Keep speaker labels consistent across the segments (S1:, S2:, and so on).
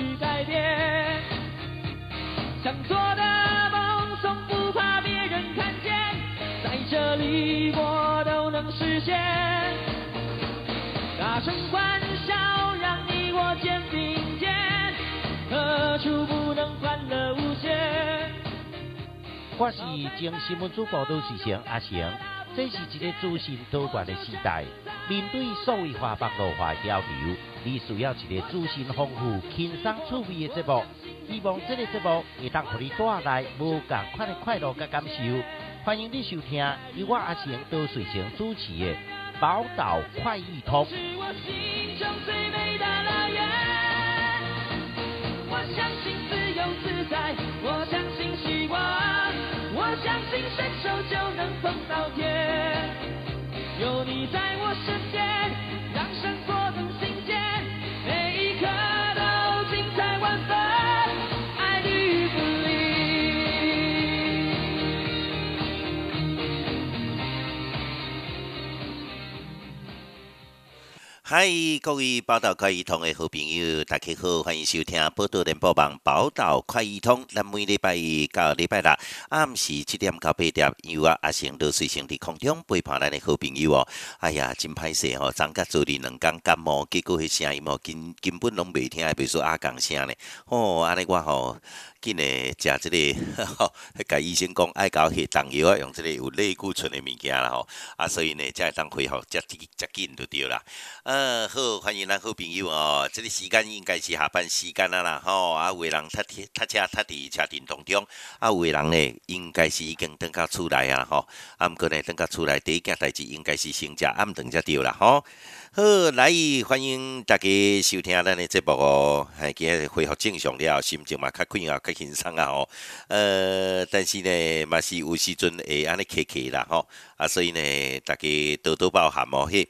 S1: 去改变。想做的梦，从不怕别人看见，在这里我都能实现。大声欢笑，让你我肩并肩，何处不能欢乐无限？
S2: 我是将新闻主播都是成阿成，这是一个资讯多元的时代。面对所谓化网络化交流，你需要一个资讯丰富、轻松趣味的节目。希望这个节目会当让你带来无共款的快乐甲感受。欢迎你收听由我阿成都随成主持的《宝岛快意通》。
S1: 是我心中最美的
S3: 嗨，各位宝岛快易通的好朋友，大家好，欢迎收听《报道联播网》宝岛快易通。咱每礼拜一到礼拜六暗时七点到八点，由啊阿成都随行伫空中陪伴咱的好朋友哦。哎呀，真歹势吼，昨甲昨日两工感冒，结果迄声音哦，根根本拢袂听，袂说阿讲声呢。哦，安尼我吼。紧诶，食即个，吼，甲医生讲爱搞血糖药啊，用即个有类固醇诶物件啦吼，啊，所以呢，才会当恢复遮滴遮紧就对啦。呃，好，欢迎咱好朋友哦，即个时间应该是下班时间啊啦，吼，啊，有诶人踢踢踢车踢伫车阵当中，啊，有诶人呢，应该是已经等到厝内啊，吼，啊，毋过呢，等到厝内第一件代志应该是先食暗顿才对啦，吼。好，来欢迎大家收听咱的节目哦，还今日恢复正常了，心情嘛较快啊，较轻松啊吼。呃，但是呢，嘛是有时阵会安尼客客啦吼，啊，所以呢，大家多多包涵哦嘿。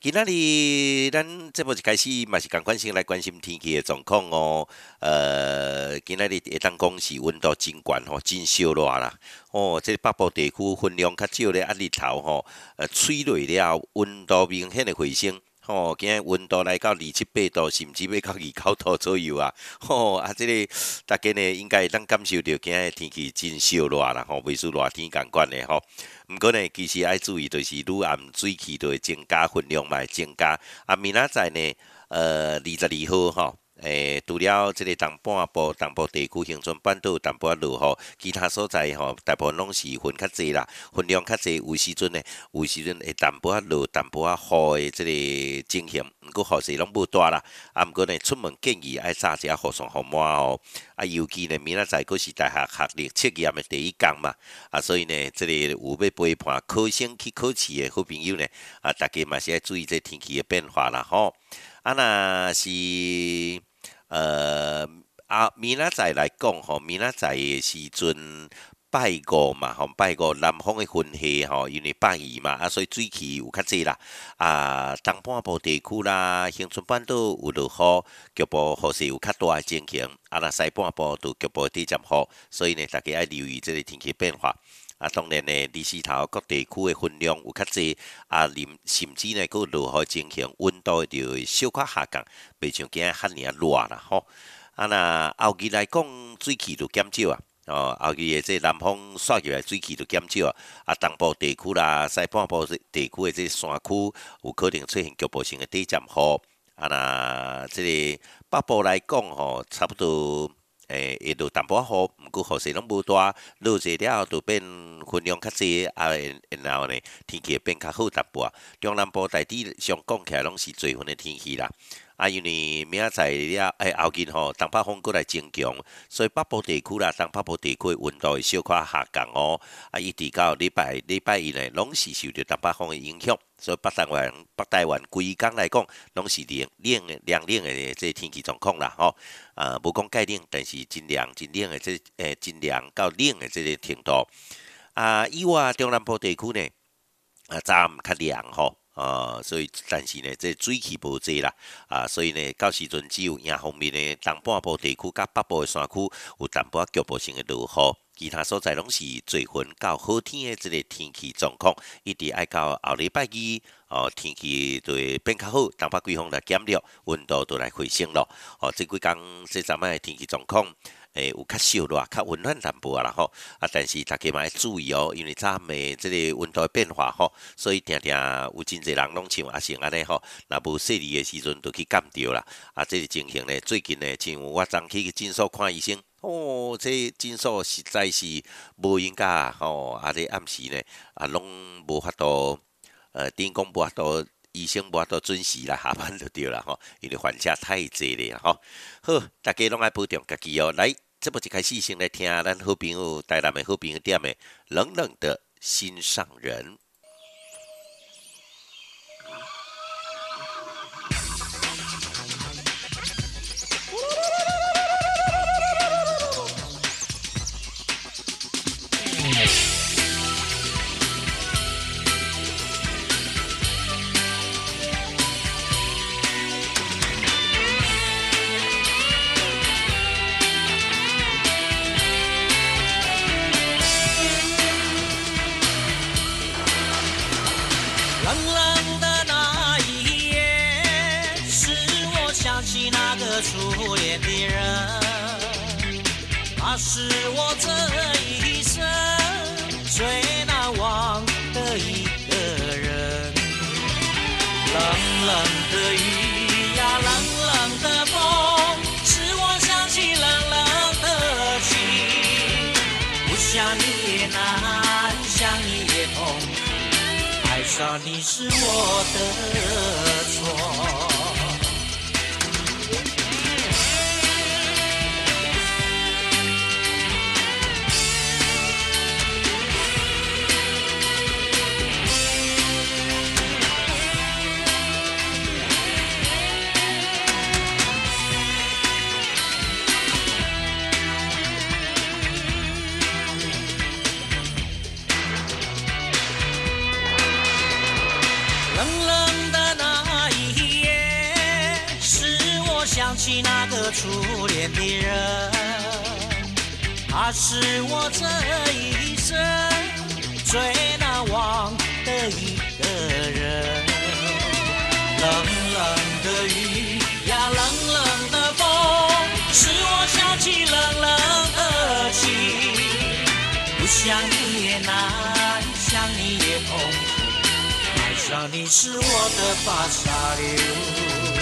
S3: 今仔日咱节目一开始嘛是共关心来关心天气的状况哦。呃，今仔日会当讲是温度真悬吼，真烧热啦。哦，这北部地区分量较少咧，啊日头吼，呃，吹落了，温度明显的回升。吼、今日温度来到二七八度，甚至要到二九度左右啊！吼、啊，即个大家呢应该会感受到今日天气真烧热啦，吼、袂输热天共款的吼。毋过呢，其实爱注意，就是愈暗水汽都会增加，分量嘛会增加。啊，明仔载呢，呃，二十二号吼。诶，除了即个东半部、东部地区、恒春半岛淡薄仔落雨，其他所在吼，大部分拢是云较济啦，云量较济，有时阵呢，有时阵会淡薄仔落、淡薄仔雨的即个情形，毋过雨势拢无大啦。啊，毋过呢，出门建议爱炸一下雨伞雨伞哦。啊，尤其呢，明仔载佫是大学学历测验的第一工嘛，啊，所以呢，即个有要陪伴考生去考试的好朋友呢，啊，大家嘛是爱注意这天气的变化啦，吼。啊，若是呃啊，明仔载来讲吼，明仔载的时阵拜五嘛，吼拜五南方的云系吼，因为拜二嘛，啊，所以水汽有较济啦。啊，东半部地区啦，乡村半岛有落雨，局部雨势有较大的情形。啊，若西半部都局部地渐雨，所以呢，大家爱留意即个天气变化。啊，当然呢，日时头各地区的分量有较济，啊，甚甚至呢，佫落雨情形，温度就会小可下降，袂像今日遐尔热啦吼。啊，若后期来讲，水汽就减少啊。哦，后期的这南方刷入来水汽就减少啊。啊，东部地区啦、西半部地区的这山区，有可能出现局部性的地震雨。啊，若即个北部来讲吼，差不多。诶，会落淡薄雨，毋过雨势拢无大，落济了后就变云量较济，啊，然后呢，天气会变较好淡薄仔。中南部大致上讲起来拢是最云的天气啦。啊，因为明仔载了，诶，后日吼，东北风过来增强，所以北部地区啦，东北部地区温度会小可下降哦。啊，一直到礼拜礼拜一呢，拢是受着东北风的影响，所以北台湾北台湾规工来讲，拢是凉凉的凉凉的这天气状况啦，吼。啊，无讲介冷，但是真凉真冷的这诶，真凉到冷的这个程度。啊，以外中南部地区呢，啊，早暗较凉吼。啊，所以但是呢，这水汽无济啦，啊，所以呢，到时阵只有迎方面呢，东半部地区甲北部的山区有淡薄仔局部性的落雨，其他所在拢是最云较好天的即个天气状况，一直爱到后礼拜二哦，天气就会变较好，东北季风来减弱，温度都来回升咯。哦，即几工这阵仔的天气状况。诶，有较少热，较温暖淡薄啊啦吼，啊，但是大家嘛要注意哦，因为早暗的即个温度变化吼，所以定定有真侪人拢像啊像安尼吼，若无细腻的时阵都去感着啦。啊，这个情形呢，最近呢，像我昨去诊所看医生，哦，这诊所实在是无应该吼，啊，咧暗时呢，啊，拢无法度，呃，电工无法度，医生无都准时来下班就对了吼，因为患者太济咧吼。好，大家拢爱保重家己哦。来，这么一开始先来听咱好朋友台南的好朋友点的冷冷的心上人。
S4: 上你是我的错。初恋的人，他是我这一生最难忘的一个人。冷冷的雨呀，冷冷的风，使我想起冷冷的情。不想你也难，想你也痛苦。爱上你是我的发沙流。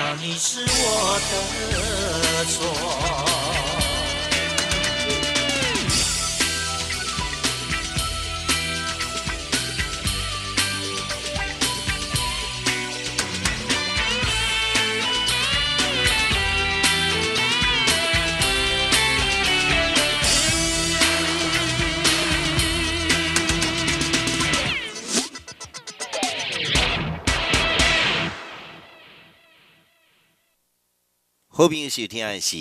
S4: 难道你是我的错。
S3: 好朋友收听的是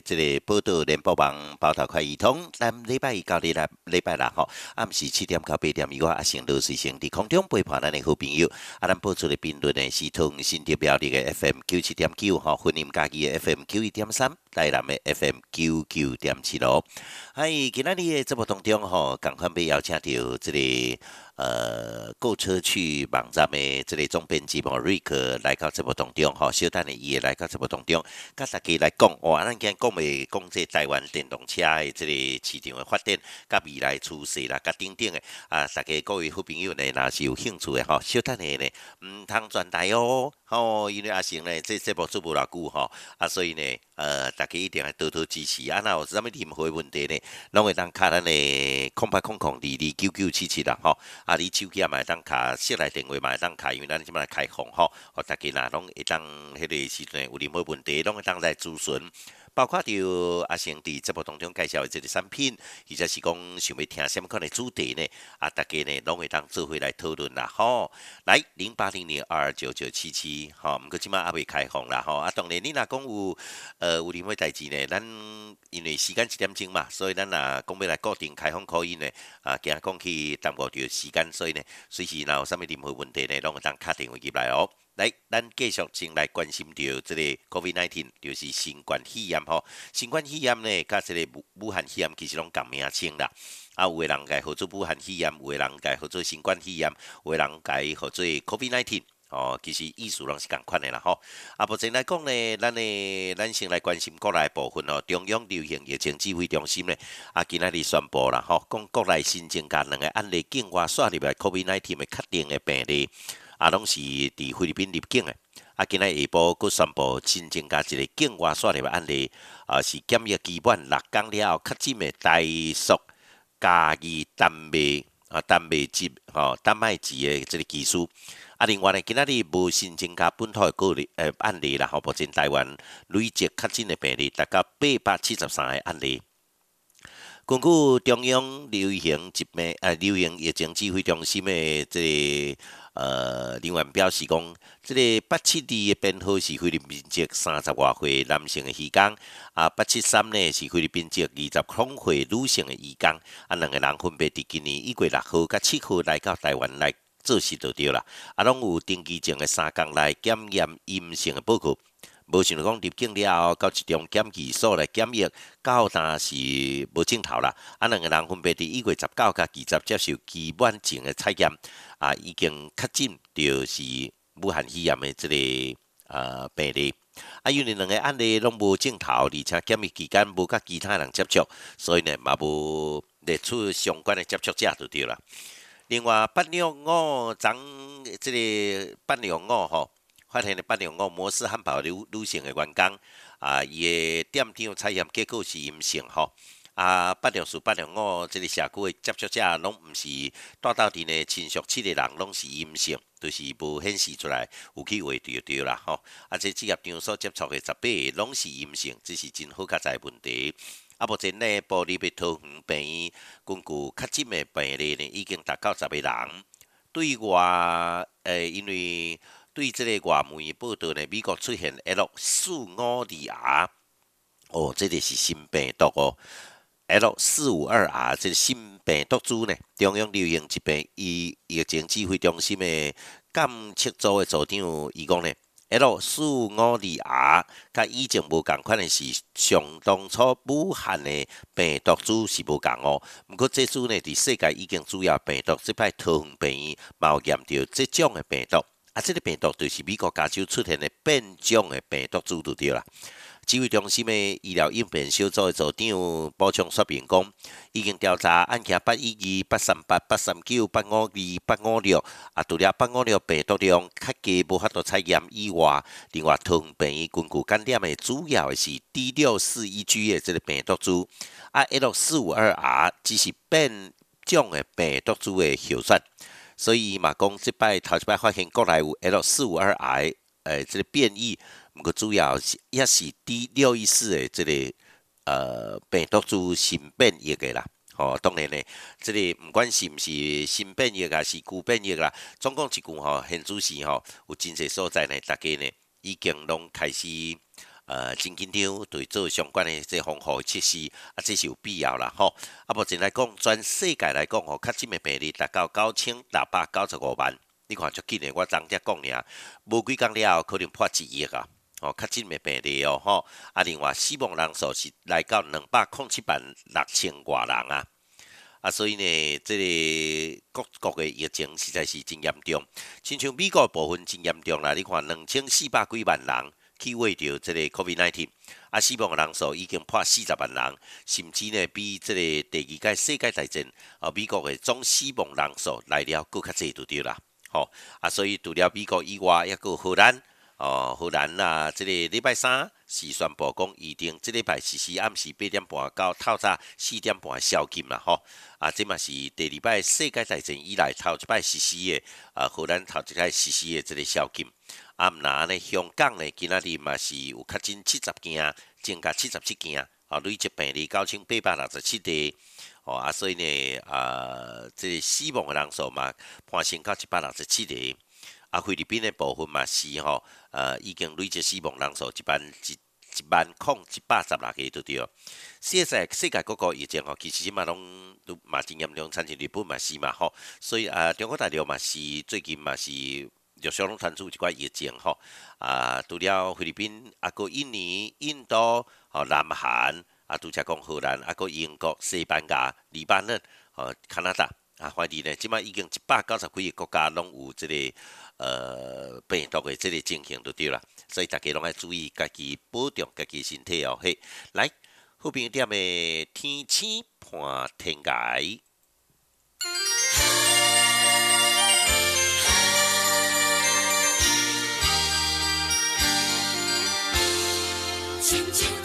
S3: 这个报道联播网报道快易通，咱礼拜一到礼拜礼拜六吼，暗时七点到八点，由我阿成都是成伫空中陪伴咱的好朋友，啊，咱播出的频率呢是通新地标的 FM 九七点九吼，婚姻家己的 FM 九一点三，台南嘅 FM 九九点七咯。嗨，今仔日嘅节目当中吼，赶快被邀请到即、个。呃，购车去网站的这个总编辑莫瑞克来到节目当中，吼，小等的伊会来到节目当中，甲大家来讲，哇，咱今日讲袂讲这台湾电动车的这个市场的发展，甲未来趋势啦，甲等等的啊，大家各位好朋友呢，若是有兴趣的吼，小等的呢，毋通转台哦，吼，因为阿成呢，这节目做无偌久吼，啊，所以呢，呃，大家一定要多多支持，啊，那有啥物任何问题呢，拢会当卡咱的空白空空二二九九七七啦，吼。啊，你手机也买当卡，室内电话买当卡，因为咱即摆开放吼，哦，大家若拢会当迄个时阵有任何问题，拢会当来咨询。包括着阿成伫节目当中介绍的这个产品，或者是讲想要听什么款的主题呢？啊，大家呢拢会当做回来讨论啦，吼。来零八零零二九九七七，吼，毋过即马还未开放啦，吼。啊，当然你若讲有呃有任何代志呢，咱因为时间一点钟嘛，所以咱若讲要来固定开放可以呢，啊，惊讲去耽误着时间，所以呢，随时若有啥物任何问题呢，拢会当敲电话入来哦。来，咱继续先来关心着即个 COVID-19，就是新冠肺炎吼。新冠肺炎呢，甲即个武武汉肺炎其实拢共名称啦。啊，有诶人甲号做武汉肺炎，有诶人甲号做新冠肺炎，有诶人甲号做 COVID-19。哦，其实意思拢是共款诶啦吼。啊，目前来讲呢，咱诶咱先来关心国内部分哦。中央流行疫情指挥中心呢，啊，今仔日宣布啦吼，讲国内新增加两个案例境外刷入来 COVID-19 诶确定诶病例。啊，拢是伫菲律宾入境诶。啊，今仔下晡佫宣布新增加一个境外刷入案例，啊，是检疫基本六工了后确诊诶大叔加义丹麦啊，丹麦籍吼，丹麦籍诶即个技术。啊，另外呢，今仔日无新增加本土诶个例诶案例啦，吼，目前台湾累计确诊诶病例达到八百七十三个案例。根据中央流行疾病啊，流行疫情指挥中心诶即个。呃，另外表示讲，即个八七二的编号是菲律宾籍三十外岁男性的时间，啊，八七三呢是菲律宾籍二十空岁女性的移工，啊，两个人分别伫今年一月六号甲七号来到台湾来做事就对啦，啊，拢有登记证的三工来检验阴性的报告。无想讲入境了后，到一中检疫所来检疫，到但是无镜头啦。啊，两个人分别伫一月十九甲二十接受基本证的采验，啊，已经确诊就是武汉肺炎的即个呃病例。啊，因为两个案例拢无镜头，而且检疫期间无甲其他人接触，所以呢，嘛无列出相关的接触者就对啦。另外，八六五张即个八六五吼。发现了八零五摩斯汉堡女女性的员工，啊，伊的店长采验结果是阴性吼。啊，八零四八零五这个社区的接触者，拢毋是带到伫呢亲属七个人，拢是阴性，就是无显示出来有去话对对啦吼。啊，这职业场所接触的十八个拢是阴性，这是真好加在问题。啊，目前呢，玻璃被桃园病院根据确诊的病例呢，已经达到十个人。对外，诶，因为对即个外媒报道呢，美国出现 L 四五二 R，哦，这个是新病毒哦，L 四五二 R 这个新病毒株呢，中央流行疾病疫疫情指挥中心的监测组的组长伊讲呢，L 四五二 R 甲以前无共款的是，上当初武汉的病毒株是无共哦，毋过这株呢，伫世界已经主要病毒，即摆桃园病院冒验着即种的病毒。啊，这个病毒就是美国加州出现的变种的病毒株就对啦。指挥中心的医疗应变小组的组长补充说明讲，已经调查案件八一二、八三八、八三九、八五二、八五六，啊，除了八五六病毒量较低无法度采验以外，另外同病院根据感染的主要的是 D 六四一 G 的这个病毒株，啊，L 四五二 R 只是变种的病毒株的后算。所以嘛，讲即摆头一摆发现国内有 L 四五二 I，诶，即个变异，毋过主要是也是 D 六一四诶，即个呃病毒株新变异个啦。吼，当然咧，即个毋管是毋是新变异啊，是旧变异啦，总共一句吼，现主是吼，有真侪所在呢，大家呢已经拢开始。呃，真紧张，对做相关的这防护措施，啊，这是有必要啦，吼。啊，目前来讲，全世界来讲，吼，确诊的病例达到九千六百九十五万。你看，足紧的，我昨只讲尔，无几工了，可能破一亿啊。哦，确诊的病例哦，吼。啊，另外死亡人数是来到两百零七万六千外人啊。啊，所以呢，这个各国的疫情实在是真严重，亲像美国部分真严重啦。你看，两千四百几万人。去为着即个 COVID-19，啊，死亡人数已经破四十万人，甚至呢比即个第二届世界大战啊美国的总死亡人数来了更较济就对啦。吼，啊，所以除了美国以外，抑个荷兰，哦，荷兰啦，即个礼拜三是宣布讲预定即礼拜实施暗时八点半到透早四点半宵禁啦，吼，啊，这嘛是第二摆世界大战以来头一摆实施的，啊，荷兰头一摆实施的即个宵禁。啊，毋那呢？香港呢？今仔日嘛是有确诊七十件，增加七十七件，啊，累积病例九千八百六十七例，哦啊，所以呢，啊，这死亡的人数嘛，攀升到一百六十七例。啊，菲律宾的部分嘛是吼，呃，已经累积死亡人数一万一一万空一百十六个，对对？世界世界各个疫情吼，其实嘛拢都嘛真严重，参像日本嘛是嘛吼，所以啊，中国大陆嘛是最近嘛是就小龙传出一寡疫情吼，啊，除了菲律宾，啊，个印尼、印度、吼南韩，啊，拄则讲荷兰，啊，个英国、西班牙、黎巴嫩、吼加拿大，啊，反正呢，即摆已经一百九十几个国家拢有即个。呃，病毒的这个情形就对啦，所以大家拢要注意家己保重家己身体哦。嘿，来，后边点的天气判天解。亲亲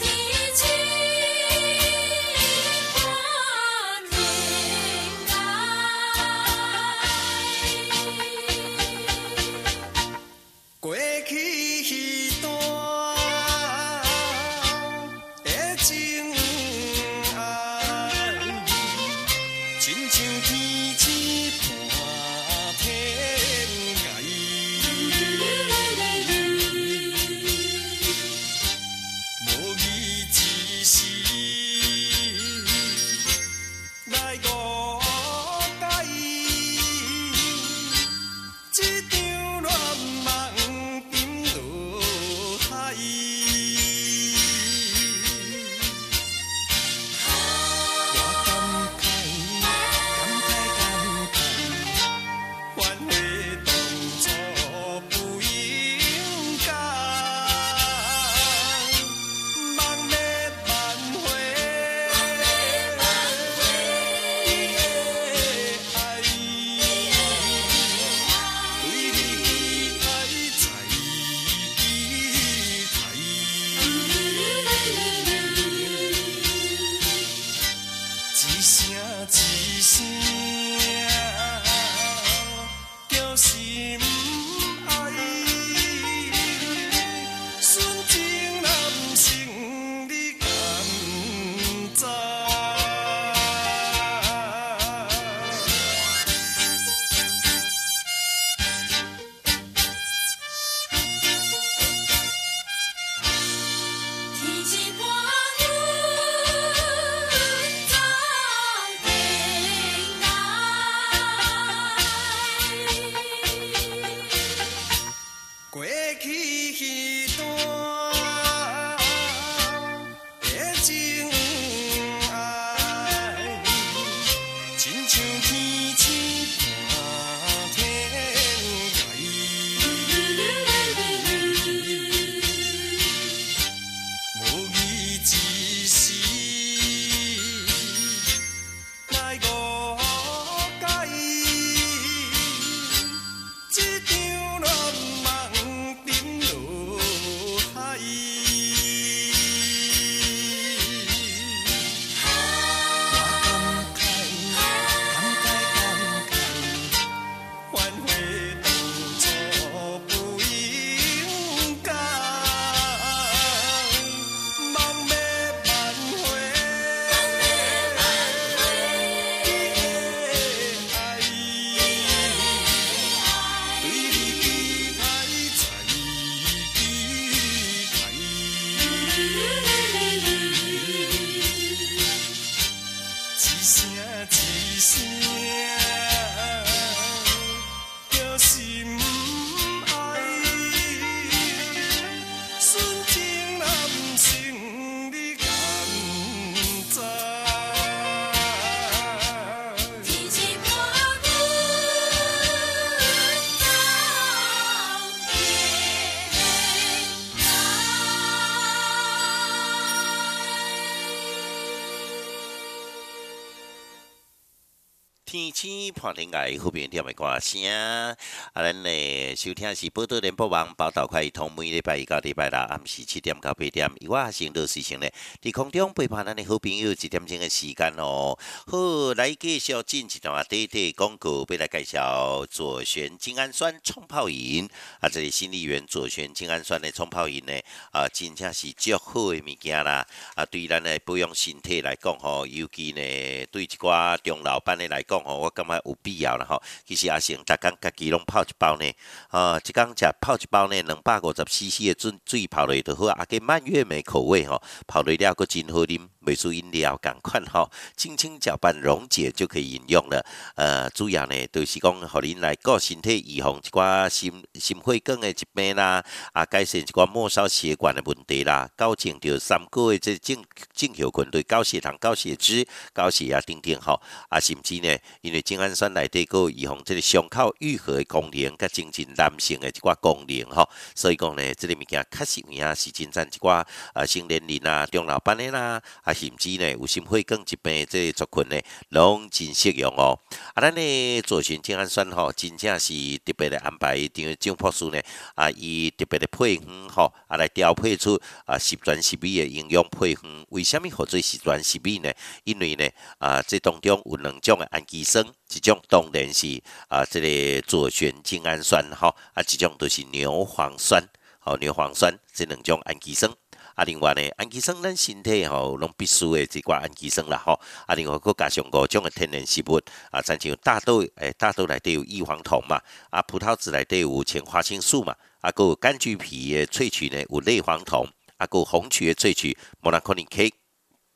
S3: 天气破天外，后边点的歌声。啊，咱呢收听是报道联播网报道快通，每礼拜一到礼拜六暗时七点到八点，由我先到事情呢，伫空中陪伴咱的好朋友一点钟的时间哦。好，来继续进一段短短广告，要来介绍左旋精氨酸冲泡饮。啊，这里新力源左旋精氨酸的冲泡饮呢，啊，真正是足好的物件啦。啊，对咱的保养身体来讲吼，尤其呢对一寡中老板的来讲。哦，我感觉有必要了吼。其实阿成，逐工家己拢泡一包呢。啊，一工食泡一包呢，两百五十 CC 的水水泡落就好。啊，个蔓越莓口味吼，泡落了个真好啉。美术饮料赶快吼，轻轻搅拌溶解就可以饮用了。呃，主要呢就是讲，互恁来顾身体，预防一寡心心血管的疾病啦，啊，改善一寡末梢血管的问题啦，搞清着三个月这正正血群对高血糖、高血脂、高血压等等吼。啊，甚至呢，因为精氨酸内底个预防这个伤口愈合的功能，甲增进男性的一寡功能吼。所以讲呢，这个物件确实有影是真赞一寡啊，成年人啊，中老板的啦。啊，甚至呢，有心血管疾病这族群呢，拢真适用哦。啊，咱呢左旋精氨酸吼，真正是特别的安排，因为种朴素呢，啊，伊特别的配方吼，啊来调配出啊十全十美的营养配方。为虾米或做十全十美呢？因为呢，啊，这当中有两种的氨基酸，一种当然是啊，这个左旋精氨酸吼，啊，一种都是牛磺酸，吼，牛磺酸这两种氨基酸。啊，另外呢，氨基酸咱身体吼拢必须的这寡氨基酸啦吼。啊，另外佫加上五种的天然食物啊，咱像大豆，诶，大豆内底有异黄酮嘛，啊，葡萄籽内底有前花青素嘛，啊，佮柑橘皮的萃取呢有类黄酮，啊，佮红曲的萃取 m o n a c o n i K，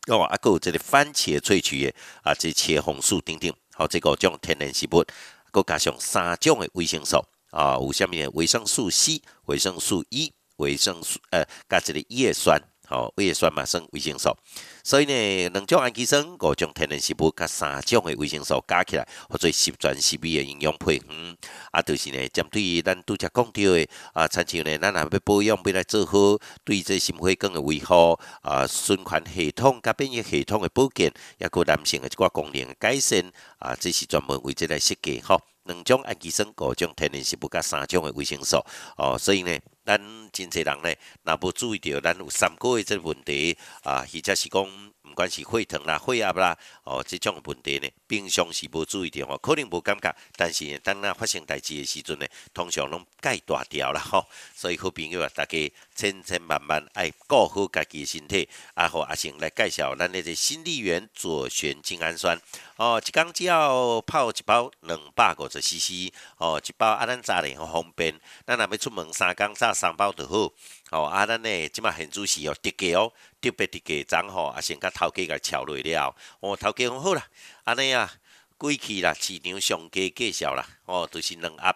S3: 哦，啊，佮这个番茄萃取的啊，这茄红素等等，好，这五种天然食物，佮加上三种的维生素啊，有下面维生素 C、维生素 E。维生素，呃，加一个叶酸，吼，叶酸嘛算维生素，所以呢，两种氨基酸，五种天然食物，加三种的维生素加起来，或者十全十美的营养配方，啊，就是呢，针对咱拄则讲到的，啊，亲像呢，咱若要保养，要来做好对这心血管的维护，啊，循环系统甲免疫系统的保健，也个男性的一寡功能的改善，啊，这是专门为这来设计，吼，两种氨基酸，五种天然食物，加三种的维生素，哦，所以呢。咱真侪人呢，若无注意到咱有三个月即个问题啊，或者是讲，管是血糖啦、血压啦，哦，即种问题呢，平常时无注意到吼，可能无感觉，但是当咱发生代志的时阵呢，通常拢戒大条啦吼。所以好朋友啊，大家千千万万爱顾好家己身体，啊好阿成来介绍咱个新力源左旋精氨酸。哦，一缸只要泡一包两百五十 CC，哦，一包啊，咱炸咧好方便。咱若要出门三缸炸三包就好。哦，啊，咱呢即马现主是哦，特价哦，特别特价涨吼，啊，先甲头家甲敲落了。哦，头家讲好啦，安尼啊，贵去啦，市场上价介绍啦。哦，都是两盒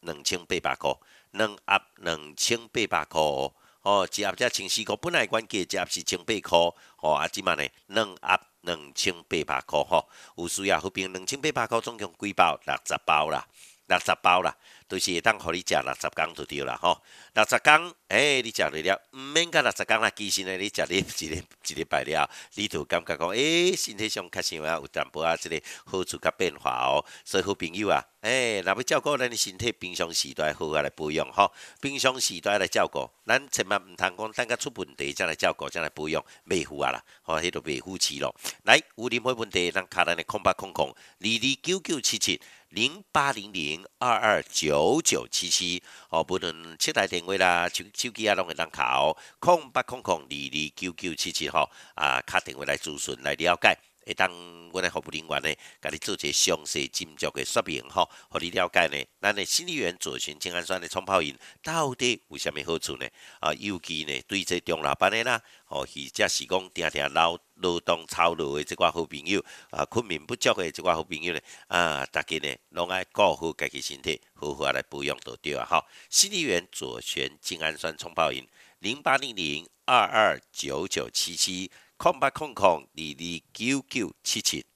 S3: 两千八百箍，两盒两千八百箍。哦哦，一盒才千四箍，本来关价一盒是千八箍。哦，啊，即马呢两盒。两千八百箍吼，有需要好平两千八百箍总共几包？六十包啦，六十包啦，就是会当互你食六十工就对啦吼。六十工，诶，你食了了，毋免甲六十工啦，其实呢，你食你 一日一日拜了，你就感觉讲，诶，身体上确实有有淡薄啊，即个好处甲变化哦。所以好朋友啊，诶，若要照顾咱的身体，平常时代好啊来保养吼，平常时代来照顾，咱千万毋通讲等甲出问题才来照顾，才来保养，未赴啊啦，吼，迄个袂赴期咯。来，有任何问题，咱卡咱的空八空空二二九九七七零八零零二二九九九七七，哦，不论七台电话啦，手手机啊，拢会当考空八空空二二九九七七吼，啊，卡电话来咨询来了解。会当阮的服务人员呢，甲你做一详细斟酌的说明吼，互你了解呢。咱的新力源左旋精氨酸的冲泡饮到底有啥物好处呢？啊，尤其呢，对这中老板的啦，哦，或者是讲定定老劳动操劳的即寡好朋友，啊，困眠不足的即寡好朋友呢，啊，大家呢，拢爱顾好家己身体，好好来保养都对啊。好，新力源左旋精氨酸冲泡饮零八零零二二九九七七。空八空空二二九九七七。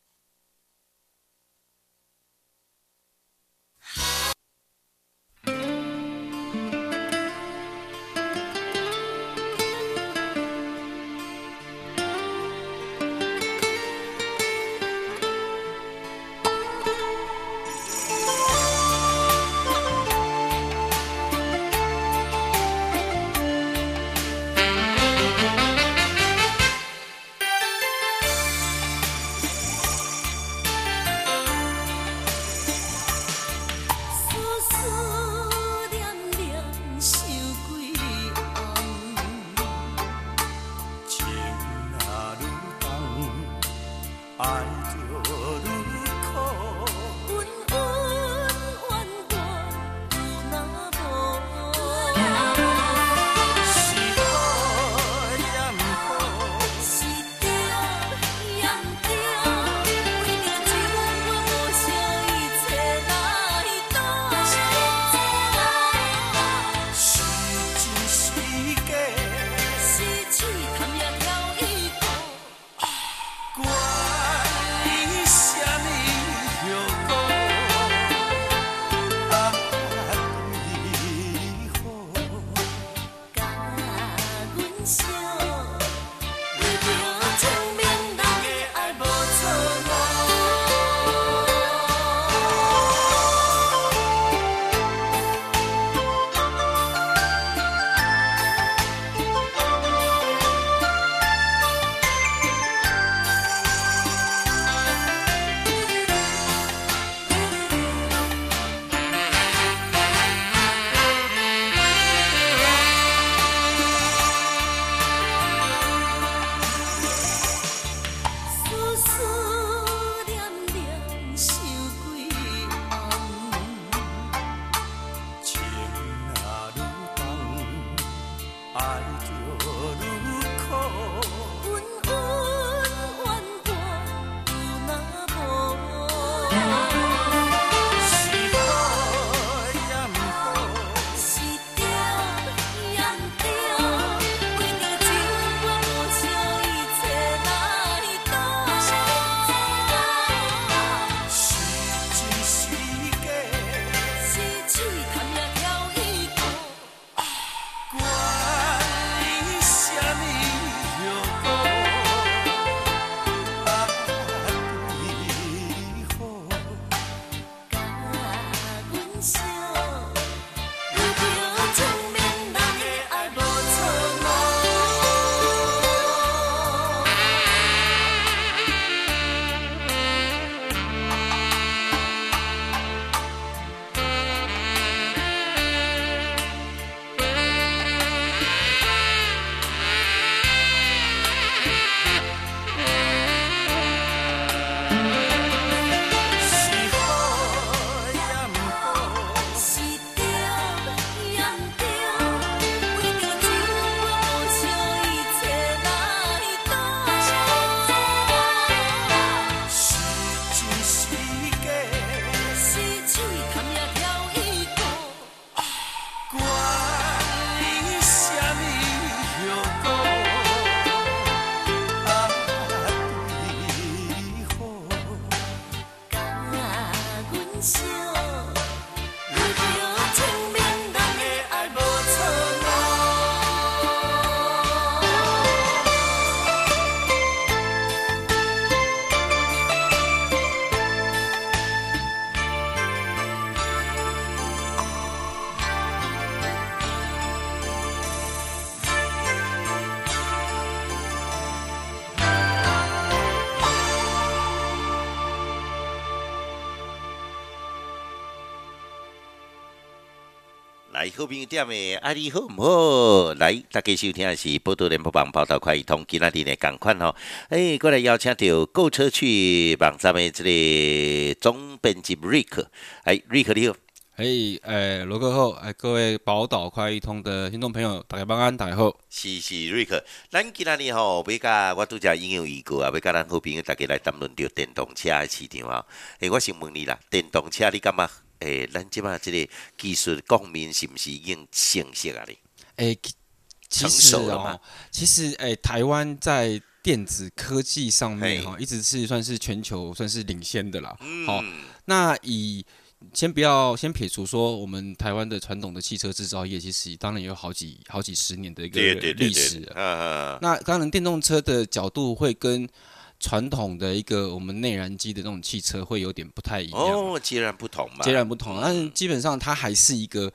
S4: 好
S3: 朋友点的啊，你好唔好？来，大家收听的是《报道联播网》报道快一通，今仔日的共款吼，诶、过来邀请到购车去网站的这个总编辑瑞克，哎，瑞克你好，
S5: 嘿，诶，罗哥好，哎，各位宝岛快一通的听众朋友，大家晚安，大家好。
S3: 是是瑞克，咱今仔日吼，要甲我拄则应用预告啊，要甲咱好朋友大家来谈论着电动车的市场啊。诶、我想问你啦，电动车你感觉？诶、咱即马即个技术共鸣是毋是已经成熟啊？咧？
S5: 哎，其
S3: 熟了
S5: 其实哎，台湾在电子科技上面
S3: 嘿
S5: 哈，一直是算是全球算是领先的啦。
S3: 嗯
S5: 好，那以先不要先撇除说我们台湾的传统的汽车制造业，其实当然也有好几好几十年的一个历史
S3: 嗯
S5: 那当然，电动车的角度会跟传统的一个我们内燃机的那种汽车会有点不太一样。
S3: 哦，截然不同嘛，
S5: 截然不同。但是
S3: 嗯
S5: 基本上它还是一个，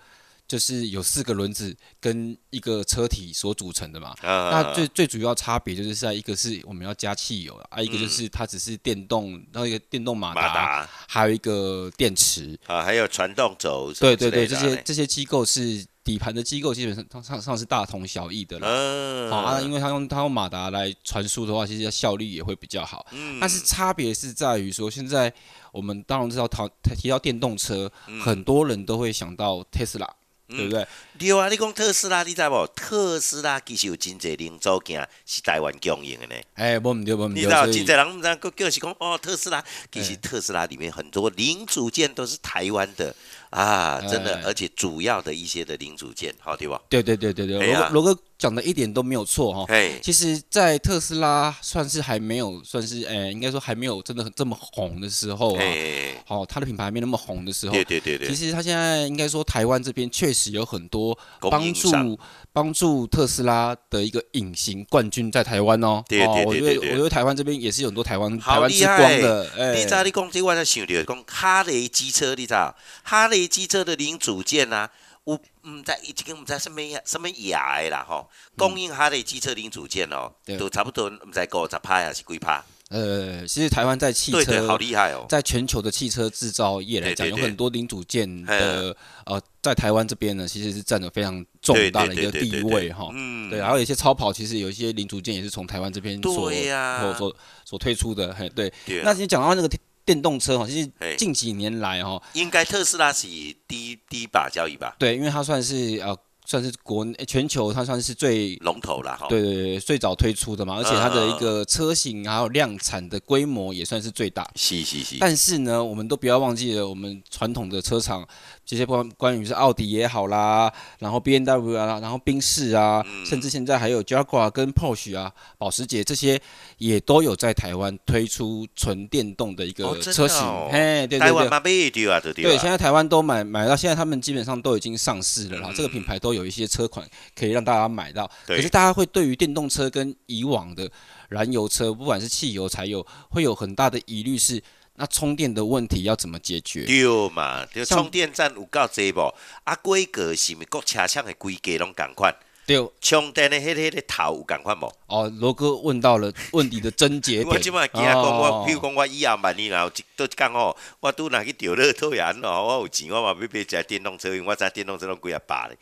S5: 就是有四个轮子跟一个车体所组成的嘛。
S3: 啊
S5: 那最最主要差别就是在一个是我们要加汽油啊，一个
S3: 嗯
S5: 就是它只是电动，然后一个电动马
S3: 马
S5: 达，
S3: 达
S5: 还有一个电池。
S3: 啊，还有传动轴
S5: 对对对，这些这些机构是底盘的机构基本上上上是大同小异的啦。
S3: 嗯，
S5: 好、啊，因为它用它用马达来传输的话，其实效率也会比较好。
S3: 嗯
S5: 但是差别是在于说，现在我们当然知道讨提到电动车，
S3: 嗯
S5: 很多人都会想到 Tesla，、对不对？
S3: 对啊，你讲特斯拉，你知无？特斯拉其实有真侪零组件是台湾供应的呢。
S5: 哎，我们对，我们对，
S3: 你知道，真侪人毋知道，就是讲哦，特斯拉其实
S5: 哎
S3: 特斯拉里面很多零组件都是台湾的啊，真的
S5: 哎，
S3: 而且主要的一些的零组件，好对吧？
S5: 对对对对对，
S3: 哎呀
S5: 罗罗哥讲的一点都没有错哈。
S3: 嘿，
S5: 其实，在特斯拉算是还没有，算是呃，应该说还没有真的很这么红的时候啊，
S3: 嘿，
S5: 好、它的品牌还没那么红的时候，
S3: 对对对对，
S5: 其实它现在应该说台湾这边确实有很多
S3: 供
S5: 帮助帮助特斯拉的一个隐形冠军在台湾哦。
S3: 对对
S5: 对，我觉得我觉得台湾这边也是有很多台湾
S3: 好
S5: 台湾之光的。哎，
S3: 你知道你讲这我才想到讲哈雷机车，你知道哈雷机车的零组件啊，有毋知已经毋知什么什么牙的啦吼，供应它的机车零组件哦，都差不多毋知五十趴还是几趴？
S5: 呃，其实台湾在汽
S3: 对对，好
S5: 车。
S3: 厉害哦。
S5: 在全球的汽车制造业来讲，有很多零组件的呃，在台湾这边呢，其实是占了非常重大的一个地位哈。
S3: 嗯，
S5: 对，然后有一些超跑，其实有一些零组件也是从台湾这边所
S3: 对呀
S5: 所所所推出的。嘿，对。那其实讲到那个电电动车哈，其
S3: 嘿
S5: 实近几年来哈，
S3: 应该特斯拉是第一第一把交椅吧，
S5: 对，因为它算是呃算是国内全球它算是最
S3: 龙头了哈。
S5: 对对对最早推出的嘛，而且它的一
S3: 嗯
S5: 个车型还有量产的规模也算是最大。
S3: 是是是，
S5: 但是呢，我们都不要忘记了，我们传统的车厂，这些关关于是奥迪也好啦，然后 B N W 啊，然后宾士啊，
S3: 嗯
S5: 甚至现在还有 Jaguar 跟 Porsche 啊，保时捷这些也都有在台湾推出纯电动的一个车型。
S3: 哦
S5: 嘿，对对对。
S3: 台湾买得到啊，对
S5: 现在台湾都买买到，现在他们基本上都已经上市了啦。
S3: 嗯
S5: 这个品牌都有一些车款可以让大家买到。
S3: 对
S5: 可是大家会对于电动车跟以往的燃油车，不管是汽油、柴油，会有很大的疑虑是，那充电的问题要怎么解决？
S3: 对嘛，就充电站有够济无？啊，规格是毋是各车厂的规格拢共款？
S5: 对
S3: 充电的迄个迄个头有共款无？
S5: 哦，罗哥问到了问题的症结点。
S3: 我即摆惊讲我，
S5: 哦
S3: 譬如讲我以后万一若有一倒一工吼，我拄若去钓乐透也安怎，我有钱，我嘛要买一台电动车，因为我知电动车拢几啊百咧。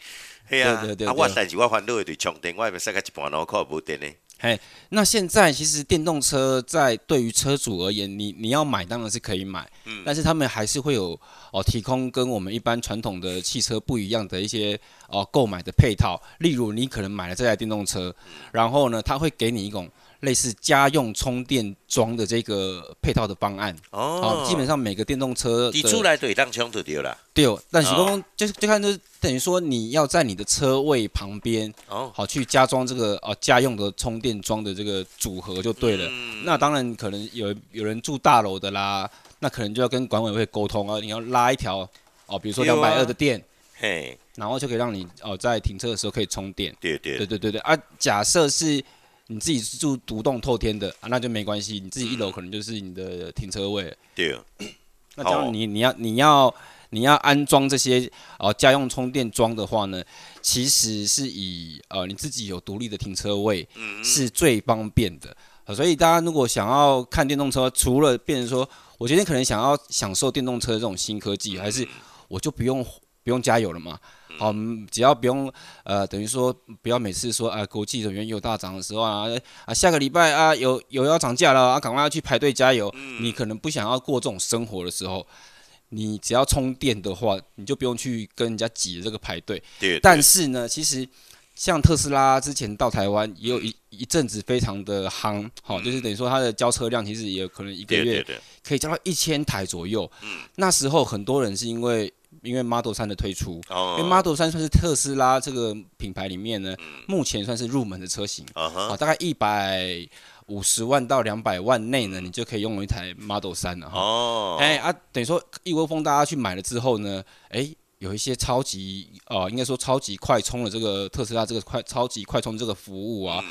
S3: 嘿啊啊，我但是我烦恼的对充电，我会使个一半路靠无电呢。
S5: 那现在其实电动车在对于车主而言，你你要买当然是可以买，
S3: 嗯
S5: 但是他们还是会有哦提供跟我们一般传统的汽车不一样的一些哦购买的配套，例如你可能买了这台电动车，然后呢，他会给你一种类似家用充电桩的这个配套的方案。
S3: 哦
S5: 哦，基本上每个电动车的
S3: 你出来就会当枪就对了。
S5: 对，但是
S3: 哦
S5: 公就就看就是等于说你要在你的车位旁边
S3: 哦，
S5: 好去加装这个哦家用的充电桩的这个组合就对了。
S3: 嗯
S5: 那当然可能有有人住大楼的啦，那可能就要跟管委会沟通啊，你要拉一条哦，比如说两百二的电，
S3: 嘿，
S5: 然后就可以让你哦在停车的时候可以充电。
S3: 对对
S5: 对对对对啊，假设是你自己是住独栋透天的啊，那就没关系，你自己一楼可能就是你的停车位。
S3: 对，
S5: 那当
S3: 哦
S5: 然你你要你要你要安装这些呃家用充电桩的话呢，其实是以呃你自己有独立的停车位
S3: 嗯
S5: 是最方便的。呃所以大家如果想要看电动车，除了变成说我今天可能想要享受电动车这种新科技，还是我就不用不用加油了嘛？好、嗯只要不用呃，等于说不要每次说啊，国际的原油大涨的时候啊啊，下个礼拜啊有有要涨价了啊，赶快要去排队加油。你可能不想要过这种生活的时候，你只要充电的话，你就不用去跟人家挤这个排队。
S3: 对，
S5: 但是呢，其实像特斯拉之前到台湾也有一一阵子非常的夯，好、就是等于说它的交车量其实也有可能一个月可以交到一千台左右。
S3: 嗯
S5: 那时候很多人是因为因为 Model 三的推出，
S3: 哦。
S5: 因为 Model 三算是特斯拉这个品牌里面呢，
S3: 嗯。
S5: 目前算是入门的车型，啊，大概一百五十万到两百万内呢，你就可以拥有一台 Model 三了哈。
S3: 哦，
S5: 哎、啊，等于说一窝蜂大家去买了之后呢，哎、有一些超级呃，应该说超级快充的这个特斯拉这个快超级快充这个服务啊，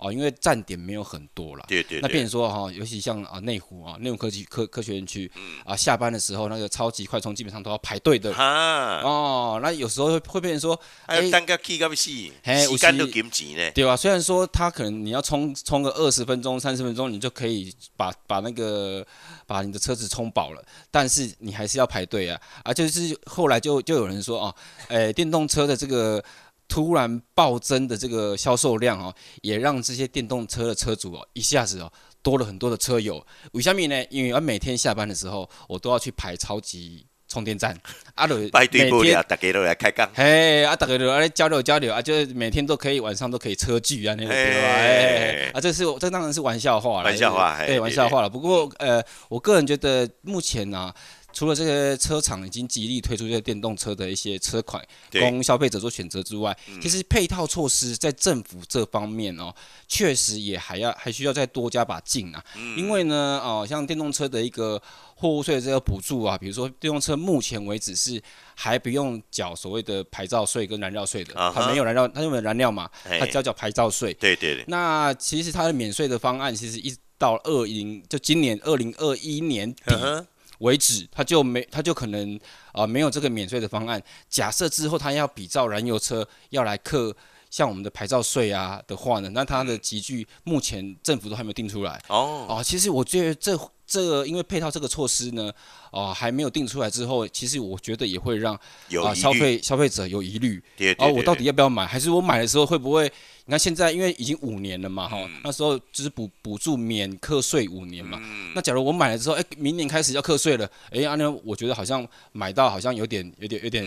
S5: 哦，因为站点没有很多了。
S6: 对对对
S5: 那变成说哈，尤其像啊内湖啊内湖科技科科学园区
S6: 嗯
S5: 啊，下班的时候那个超级快充基本上都要排队的。
S6: 哈，
S5: 哦，那有时候会会变成说，哎
S6: 时间都紧急呢。
S5: 对吧？虽然说它可能你要充充个二十分钟、三十分钟，你就可以把把那个把你的车子充饱了，但是你还是要排队啊啊！就是后来就就有人说哦，诶，电动车的这个突然暴增的这个销售量哦，也让这些电动车的车主哦一下子哦多了很多的车友。为什么呢？因为我每天下班的时候，我都要去排超级充电站，啊，就
S6: 拜对
S5: 每天
S6: 不了，大家都来开讲。
S5: 嘿，啊，大家都来交流交流啊，就是每天都可以晚上都可以车聚啊，那个对吧？啊，这是这当然是玩笑话了，
S6: 玩笑话
S5: 对玩笑话了。不过呃，我个人觉得目前呢、除了这些车厂已经极力推出这些电动车的一些车款供消费者做选择之外，其实配套措施在政府这方面哦，确实也还要还需要再多加把劲啊。因为呢，哦，像电动车的一个货物税的这个补助啊，比如说电动车目前为止是还不用缴所谓的牌照税跟燃料税的，它没有燃料，它用的燃料嘛，它只要缴牌照税。
S6: 对对对，
S5: 那其实它的免税的方案，其实一直到二零就今年二零二一年底为止，他就没他就可能呃没有这个免税的方案。假设之后他要比照燃油车要来克像我们的牌照税啊的话呢，那他的集聚目前政府都还没有定出来。
S6: 哦，
S5: 哦，其实我觉得这这个因为配套这个措施呢，哦还没有定出来之后，其实我觉得也会让啊、消费消费者有疑虑。哦，我到底要不要买？还是我买的时候会不会？你看现在因为已经五年了嘛，哈、
S6: 嗯
S5: 那时候就是补补助免课税五年嘛。
S6: 嗯
S5: 那假如我买了之后，哎，明年开始要课税了，哎，啊那我觉得好像买到好像有点有点有点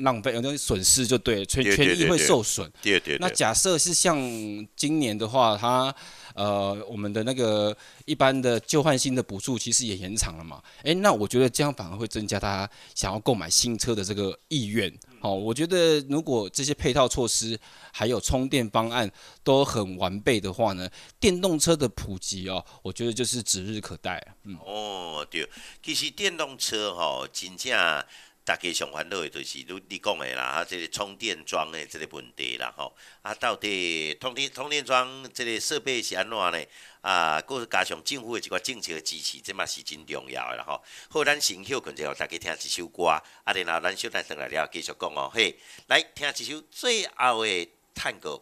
S5: 浪费，有点损失就对了，权权益会受损。
S6: 对对
S5: 那，假设是像今年的话，它呃我们的那个一般的旧换新的补助其实也延长了嘛，诶，那我觉得这样反而会增加大家想要购买新车的这个意愿。好、我觉得如果这些配套措施还有充电方案都很完备的话呢，电动车的普及哦，我觉得就是指日可待。嗯，
S6: 哦对，其实电动车哦，真正大家上烦恼的就是你你讲的啦，啊，这个充电桩的这个问题啦吼，啊，到底充电充电桩这个设备是安怎呢？啊，佮加上政府的一寡政策的支持，这嘛是真重要的啦吼。好，咱先休困者，互大家听一首歌，啊，然后咱小等转来了继续讲哦。嘿，来听一首最后的探戈。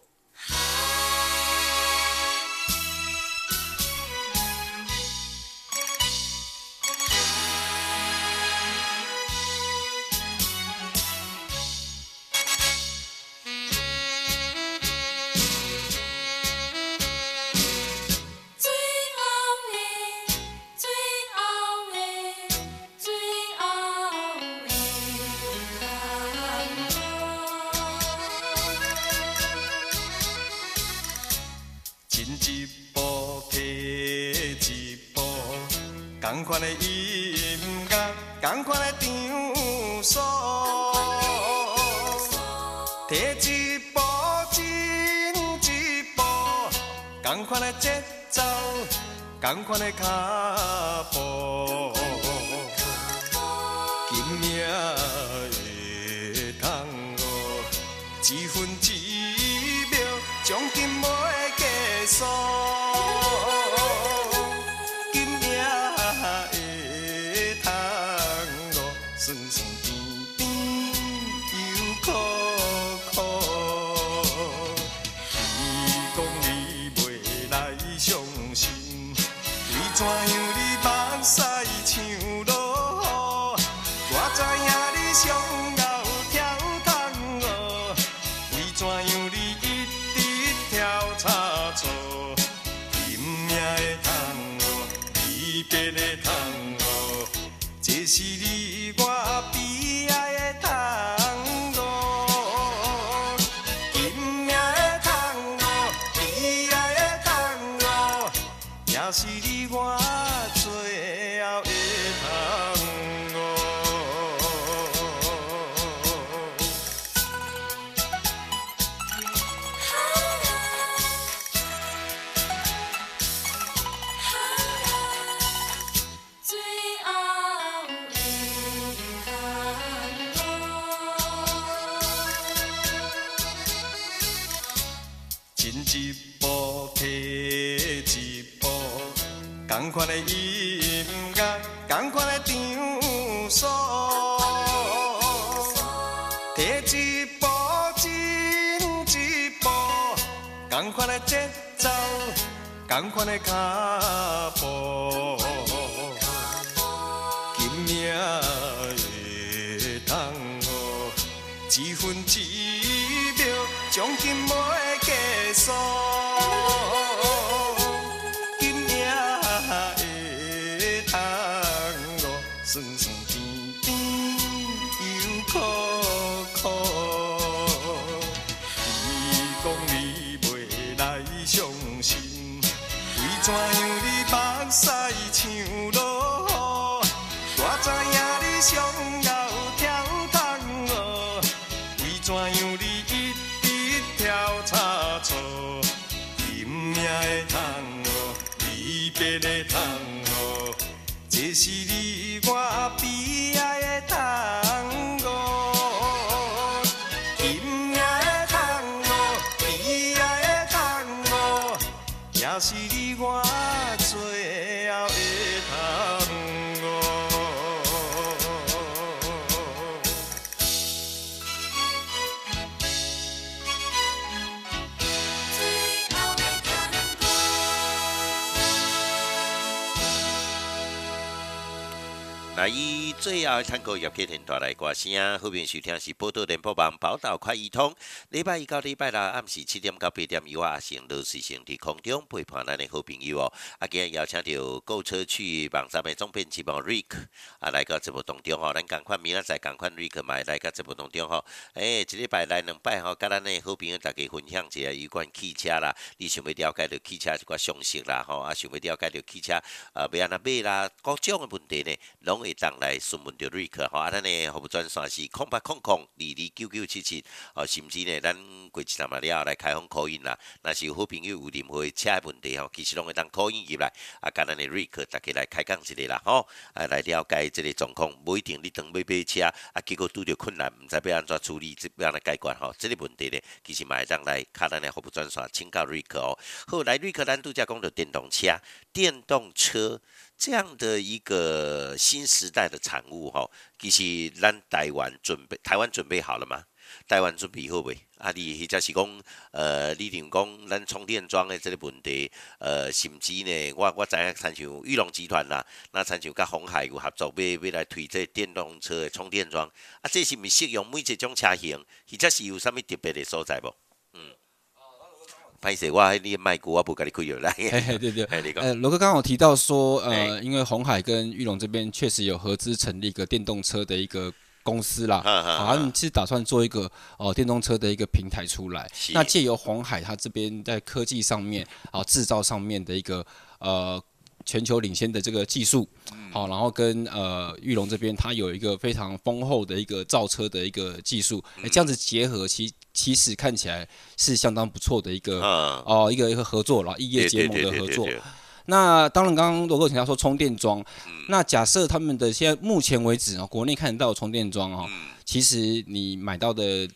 S7: 也是你我最后的
S6: 通哦。最后的
S8: 探戈。
S3: 来，以最后的探戈乐片段带来歌声，后面收听是报道联播网宝岛快易通。礼拜一到礼拜六暗时七点到八点，有我阿成都时成伫空中陪伴咱的好朋友哦。啊，今日邀请到购车去网站的总编辑网 Rick 啊，来到节目当中吼，咱赶快明仔载赶快 Rick 嘛来到节目当中吼。诶、一礼拜来两摆吼，甲咱的好朋友大家分享一下有关汽车啦，你想要了解到汽车一寡常识啦吼，啊，想要了解到汽车啊要安怎买啦，各种的问题呢，拢会当来询问到瑞克吼，啊，咱的服务专线是空八空空二二九九七七，哦，甚至呢，咱过一阵嘛了后来开放口音啦，若是有好朋友有任何的车的问题吼，其实拢会当口音入来，啊，甲咱的瑞克大家来开讲一下啦吼，啊，来了解这个状况，不一定你当买买车，啊，结果拄着困难，毋知要安怎处理，这要安怎解决吼，这个问题呢，其实嘛会当来卡咱的服务专线请教瑞克哦。后来瑞克咱度假讲到电动车，电动车。这样的一个新时代的产物哈，其实咱台湾准备，台湾准备好了吗？台湾准备好未？啊，你或者是讲，呃，你定讲咱充电桩的这个问题，呃，甚至呢，我我知影参像裕隆集团啦，那参像甲鸿海有合作，要要来推这电动车的充电桩，啊，这是毋是适用每一种车型，或者是有啥物特别的所在无？嗯，歹势，我你卖股我不跟你亏了来，
S5: 嘿嘿，对对。
S3: 嘿，你讲，
S5: 呃，罗哥刚好提到说，呃，
S3: 哎
S5: 因为红海跟玉龙这边确实有合资成立一个电动车的一个公司啦，好，他们是打算做一个哦、电动车的一个平台出来。那借由红海它这边在科技上面啊、制造上面的一个呃全球领先的这个技术，好、然后跟呃玉龙这边它有一个非常丰厚的一个造车的一个技术，哎这样子结合其其实看起来是相当不错的一个
S3: 嗯，
S5: 哦、一个一个合作了，异业结盟的合作。那当然，刚刚罗哥提到说充电桩，
S3: 嗯。
S5: 那假设他们的现在目前为止啊，国内看得到充电桩哦，
S3: 嗯。
S5: 其实你买到的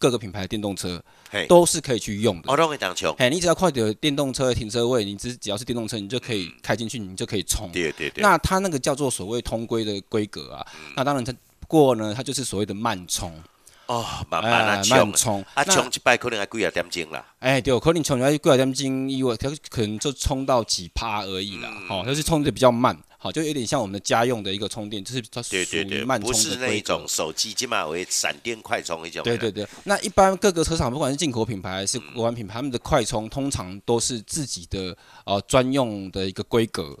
S5: 各个品牌的电动车，都是可以去用的。
S3: 我。拢会当充，
S5: 哎，你只要快点电动车的停车位，你只只要是电动车，你就可以开进去，你就可以充。
S3: 嗯对对对，
S5: 那它那个叫做所谓通规的规格啊，
S3: 嗯。
S5: 那当然它不过呢，它就是所谓的慢充，
S3: 哦，慢慢
S5: 哎
S3: 啊。
S5: 慢，充。
S3: 啊充一摆可能还几啊点钟啦，
S5: 哎，对，可能充要过两点钟以外，它可能就充到几趴而已啦，
S3: 嗯。
S5: 好、就是充的比较慢，好，就有点像我们的家用的一个充电，就是它属
S3: 对对对，
S5: 于慢充
S3: 不是那
S5: 的规格
S3: 一种。手机起码为闪电快充一种，
S5: 对对，对，那一般各个车厂，不管是进口品牌还是
S3: 嗯
S5: 国产品牌，他们的快充通常都是自己的呃专用的一个规格，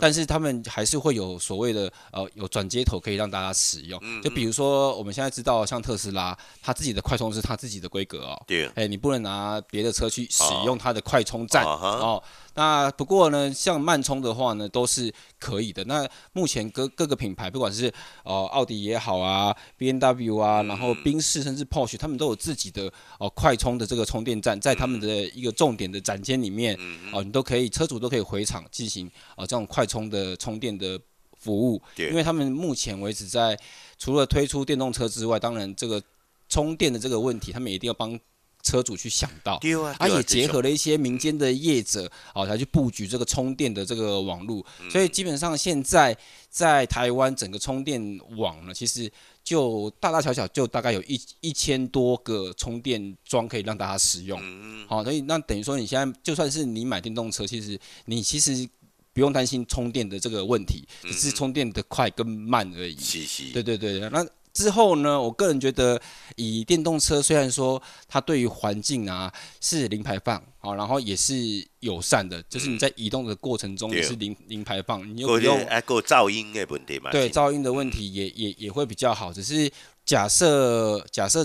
S5: 但是他们还是会有所谓的呃有转接头可以让大家使用。
S3: 嗯
S5: 就比如说我们现在知道，像特斯拉，它自己的快充是它自己的规格哦。
S3: 对，
S5: 哎，你不能拿别的车去使用它的快充站
S3: 哦。
S5: 那不过呢，像慢充的话呢，都是可以的。那目前各各个品牌，不管是呃奥迪也好啊，B N W 啊，然后宾士甚至 Porsche，他们都有自己的哦、快充的这个充电站，在他们的一个重点的展间里面哦、你都可以车主都可以回厂进行哦、这种快充的充电的服务。
S3: 对
S5: 因为他们目前为止在除了推出电动车之外，当然这个充电的这个问题，他们一定要帮车主去想到。
S3: 对啊，
S5: 也结合了一些民间的业者哦，才去布局这个充电的这个网络，
S3: 嗯
S5: 所以基本上现在在台湾整个充电网呢，其实就大大小小就大概有一一千多个充电桩可以让大家使用。
S3: 嗯，
S5: 好、所以那等于说你现在就算是你买电动车，其实你其实不用担心充电的这个问题，只是充电的快跟慢而已。
S3: 是是，
S5: 对对对，那之后呢，我个人觉得，以电动车虽然说它对于环境啊是零排放，好、然后也是友善的，就是你在移动的过程中也是零零排放，你又不用
S3: 噪音的问题嘛，
S5: 对噪音的问题也也也会比较好。只是假设假设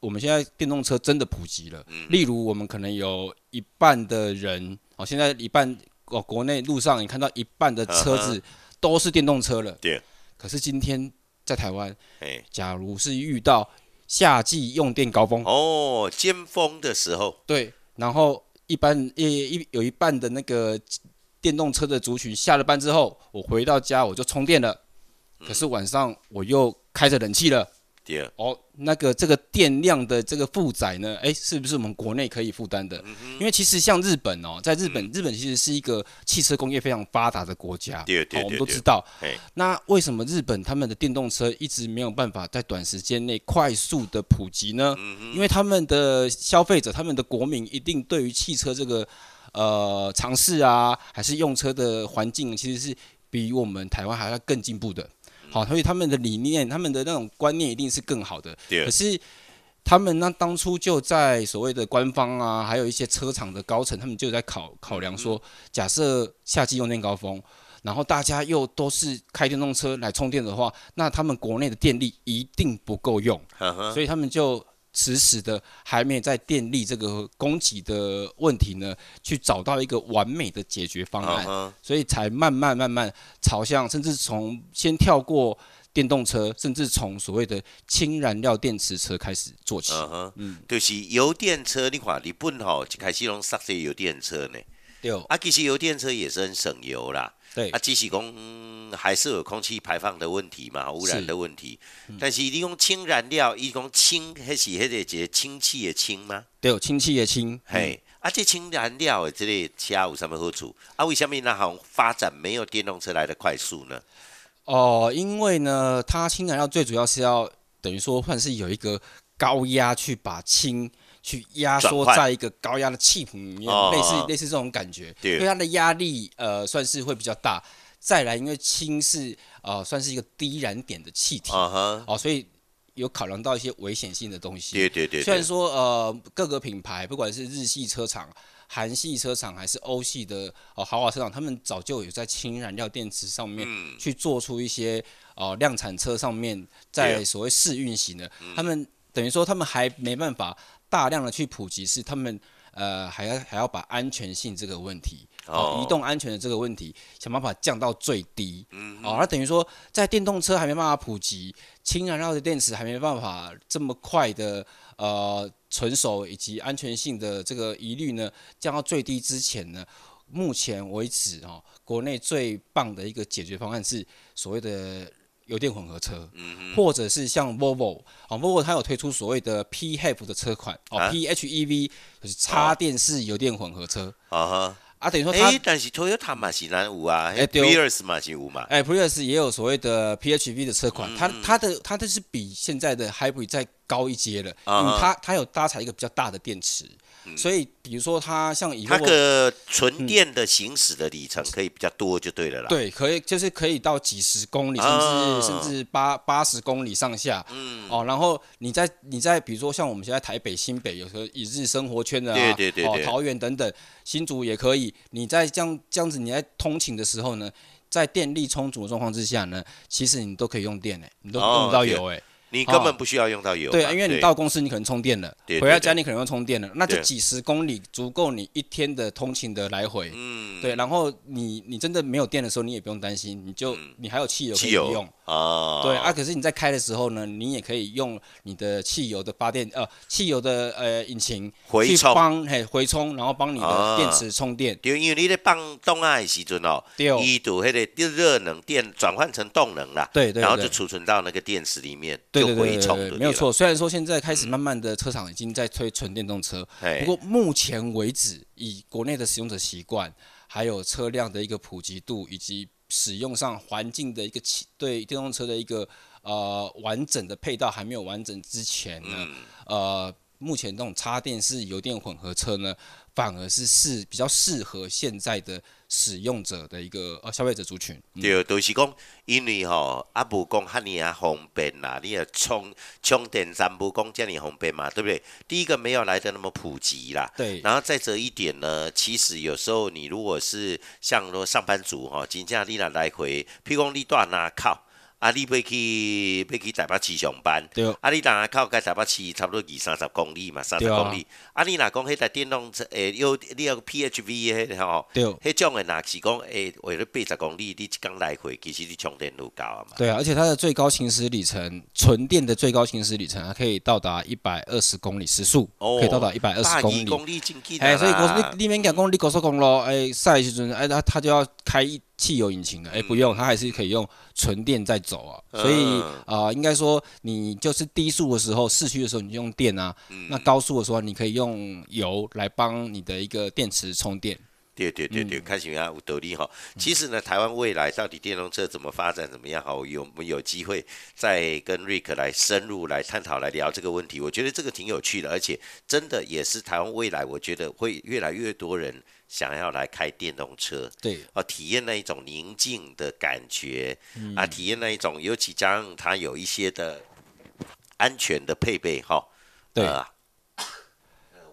S5: 我们现在电动车真的普及了，
S3: 嗯
S5: 例如我们可能有一半的人哦，现在一半哦，国内路上你看到一半的车
S3: 嗯
S5: 子都是电动车了。
S3: 对。
S5: 可是今天在台湾，
S3: 哎，
S5: 假如是遇到夏季用电高峰，
S3: 哦，尖峰的时候，
S5: 对，然后一般一一有一半的那个电动车的族群下了班之后，我回到家我就充电了，可是晚上我又开着冷气了。
S3: 对，
S5: 哦，那个这个电量的这个负载呢，哎，是不是我们国内可以负担的？
S3: 嗯
S5: 因为其实像日本哦，在日本，日本其实是一个汽车工业非常发达的国家，
S3: 对对
S5: 哦我们都知道。
S3: 哎，
S5: 那为什么日本他们的电动车一直没有办法在短时间内快速的普及呢？
S3: 嗯
S5: 因为他们的消费者、他们的国民一定对于汽车这个呃尝试啊，还是用车的环境，其实是比我们台湾还要更进步的。
S3: 嗯
S5: 好，所以他们的理念、他们的那种观念一定是更好的。可是他们那当初就在所谓的官方啊，还有一些车厂的高层，他们就在考考量说，假设夏季用电高峰，然后大家又都是开电动车来充电的话，那他们国内的电力一定不够用，
S3: 呵呵，
S5: 所以他们就迟迟的还没在电力这个供给的问题呢，去找到一个完美的解决方案。所以才慢慢慢慢朝向，甚至从先跳过电动车，甚至从所谓的氢燃料电池车开始做起。
S3: 嗯哼，
S5: 嗯，
S3: 就是油电车，你看日本吼一开始拢塞些油电车呢，
S5: 对
S3: 啊，其实油电车也是很省油啦，
S5: 对
S3: 啊，只是讲、嗯还是有空气排放的问题嘛，污染的问题。但是你用氢燃料，伊讲氢，迄是迄个一个氢气的氢吗？
S5: 对，氢气的氢，
S3: 嘿，啊，这氢燃料的这个车有什么好处？啊，为什么那好像发展没有电动车来的快速呢？
S5: 哦，因为呢，它氢燃料最主要是要等于说算是有一个高压去把氢去压缩在一个高压的气瓶里面，
S3: 哦
S5: 类似
S3: 哦。
S5: 类似这种感觉，
S3: 对。
S5: 因为它的压力呃算是会比较大。再来，因为氢是呃算是一个低燃点的气体，哦，所以有考量到一些危险性的东西。
S3: 对对对对，
S5: 虽然说呃各个品牌，不管是日系车厂、韩系车厂还是欧系的哦豪华车厂，他们早就有在氢燃料电池上面
S3: 嗯。
S5: 去做出一些呃量产车上面在所谓试运行的，他们等于说他们还没办法大量的去普及，是他们呃还要还要把安全性这个问题。哦，移动安全的这个问题，想办法降到最低。嗯，哦，那等于说，在电动车还没办法普及，氢燃料的电池还没办法这么快的呃成熟，以及安全性的这个疑虑呢降到最低之前呢，目前为止哦，国内最棒的一个解决方案是所谓的油电混合车，
S3: 嗯
S5: 或者是像 Volvo 哦，Volvo 它有推出所谓的 PHEV 的车款哦、
S3: 啊
S5: ？P h e v 就是插电式油电混合车。
S3: 啊哈，
S5: 啊，等于说它
S3: 诶，但是 Toyota 嘛是南五啊，迄
S5: 哎对
S3: Prius 嘛是五嘛，
S5: 哎，Prius 也有所谓的 PHEV 的车
S3: 嗯。
S5: 款，它它的它的是比现在的 Hybrid 再高一阶了，
S3: 啊嗯
S5: 因为它它有搭载一个比较大的电池，所以比如说它像以
S3: 它
S5: Volvo
S3: 个纯电的行驶的里程可以比较多就对了啦。，
S5: 对，可以就是可以到几十公里，甚至、
S3: 啊
S5: 甚至八八十公里上下。
S3: 嗯，
S5: 哦，然后你在你在比如说像我们现在台北、新北有时候一日生活圈的
S3: 对对对哦
S5: 桃园等等，新竹也可以。你在这样这样子你在通勤的时候呢，在电力充足的状况之下呢，其实你都可以用电诶，你都
S3: 哦
S5: 用不到油诶。
S3: 你根本不需要用到油嘛。
S5: 对啊，因为你到公司你可能充电了，回到家你可能要充电了，那就几十公里足够你一天的通勤的来回。
S3: 嗯，
S5: 对，然后你你真的没有电的时候，你也不用担心，你就你还有汽油可以
S3: 汽油
S5: 用。
S3: 啊，
S5: 对啊，可是你在开的时候呢，你也可以用你的汽油的发电呃汽油的呃引擎去帮嘿回充，然后帮你
S3: 啊
S5: 的电池充电。
S3: 对，因为你咧放动啊的时阵哦，
S5: 对
S3: 伊就迄个热能电转换成动能啦，
S5: 对对
S3: 然后就
S5: 对
S3: 储存到那个电池里面，
S5: 对对
S3: 就
S5: 对对对对，
S3: 回冲的，
S5: 没有错。。虽然说现在开始慢慢的车厂已经在推纯电动车，
S3: 哎
S5: 不过目前为止，以国内的使用者习惯，还有车辆的一个普及度，以及使用上环境的一个对电动车的一个呃完整的配套还没有完整之前呢，
S3: 嗯。
S5: 呃，目前这种插电式油电混合车呢，反而是适比较适合现在的使用者的一个呃消费者族群。嗯
S3: 对，就是讲，因为吼啊无讲遐尼啊方便啦，你啊充充电站无讲遮尼方便嘛，对不对？第一个没有来的那么普及啦，
S5: 对
S3: 然后再者一点呢，其实有时候你如果是像说上班族吼，真正你若来回，譬如讲你住哪靠。啊，你要去要去台北市上班，
S5: 对
S3: 啊，你当然靠甲台北市差不多二三十公里嘛，三十公里。啊，你若讲迄台电动车，诶、有你有 PHV 迄吼，
S5: 对
S3: 迄种诶，若是讲诶，为了八十公里，你一工来回，其实你充电都够啊嘛。
S5: 对啊，而且它的最高行驶里程，纯电的最高行驶里程，还可以到达一百二十公里时速，可以到达一百二十公里。哎，所以你你免讲讲你高速公路，哎，赛的时阵，哎，它它就要开一汽油引擎了，哎，不用，它还是可以用纯电在走啊。所以
S3: 嗯
S5: 啊、呃应该说你就是低速的时候，市区的时候你就用电啊，
S3: 嗯
S5: 那高速的时候你可以用油来帮你的一个电池充电。
S3: 对对对对，
S5: 嗯
S3: 看起来有道理哈。其实呢，台湾未来到底电动车怎么发展，怎么样哈？有我们有机会再跟瑞克来深入来探讨、来聊这个问题。我觉得这个挺有趣的，而且真的也是台湾未来，我觉得会越来越多人想要来开电动车。
S5: 对，
S3: 哦，体验那一种宁静的感觉、
S5: 嗯
S3: 啊，体验那一种，尤其加上它有一些的安全的配备哈，
S5: 对
S3: 呃呃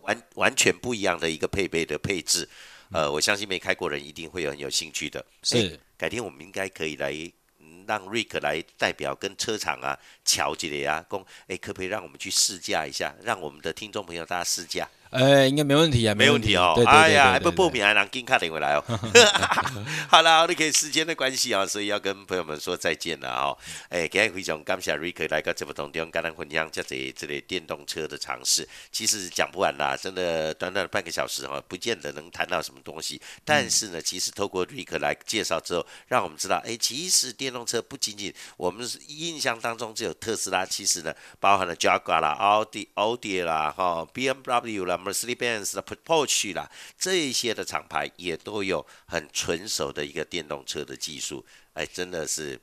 S3: 完完全不一样的一个配备的配置，呃，我相信没开过人一定会有很有兴趣的。
S5: 是
S3: 诶改天我们应该可以来。嗯让瑞克来代表跟车厂啊瞧起来啊，公哎，可不可以让我们去试驾一下，让我们的听众朋友大家试驾？
S5: 呃，应该没问题啊，
S3: 没问题哦。
S5: 对对对
S3: 哎呀，还不报名还能给卡点回来哦。好了，我哋可以时间的关系啊，所以要跟朋友们说再见了哦。哎，今日非常感谢 Rick 来到节目当中，跟咱分享这这这类电动车的尝试。其实讲不完啦，真的短短的半个小时哈，不见得能谈到什么东西。但是呢，其实透过 Rick 来介绍之后，让我们知道，哎，其实电动车不仅仅我们是印象当中只有特斯拉，其实呢，包含了 Jaguar 啦、奥迪、奥迪啦、哈 BMW 啦、Mercedes-Benz 的、Porsche 啦，这一些的厂牌也都有很纯熟的一个电动车的技术，哎，真的是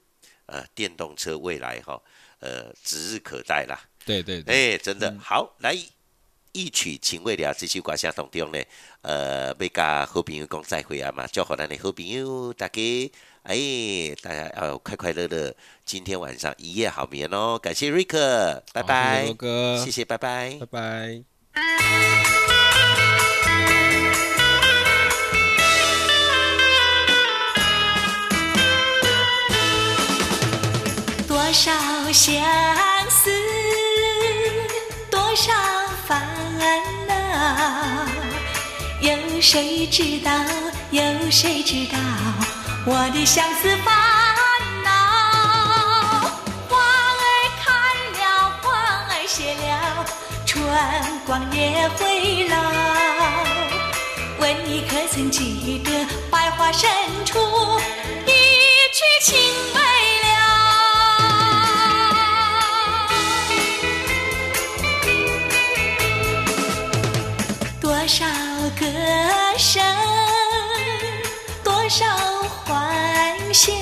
S3: 呃电动车未来哈，呃指日可待啦。
S5: 对对对，
S3: 哎，真的好来。一曲情未了，这首歌声当中呢，呃，要甲好朋友讲再会啊嘛，祝福咱的好朋友大家，哎，大家要快快乐乐，今天晚上一夜好眠哦。感谢瑞克，拜
S5: 好
S3: 拜，
S5: 谢谢，
S3: 拜拜
S5: 拜。拜。
S8: 多少相思，多少烦恼，有谁知道？有谁知道我的相思烦春光也会老。问你可曾记得百花深处一曲情未了？多少歌声，多少欢笑，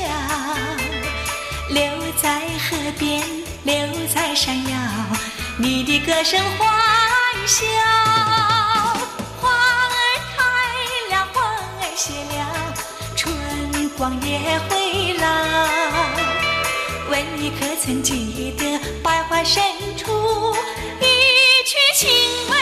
S8: 留在河边，留在山腰，你的歌声欢笑。花儿开了，花儿谢了，春光也会老。问你可曾记得百花深处一曲情未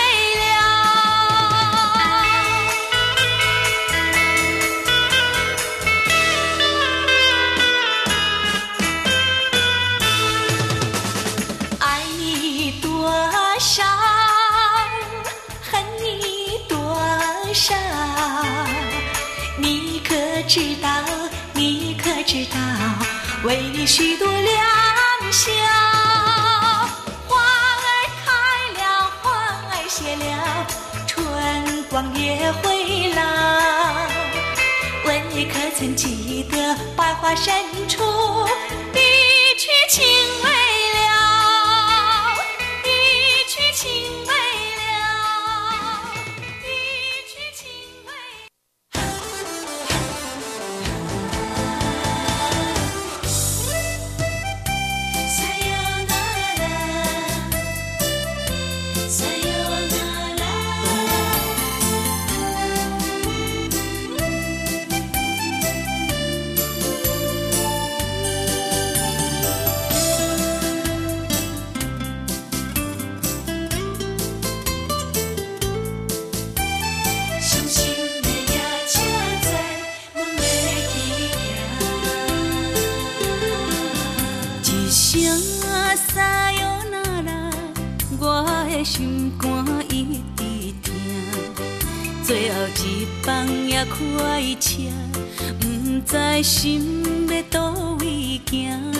S8: 许多良宵，花儿开了，花儿谢了，春光也会老。问你可曾记得百花深处一曲情未
S9: 快车，不知心要倒位行。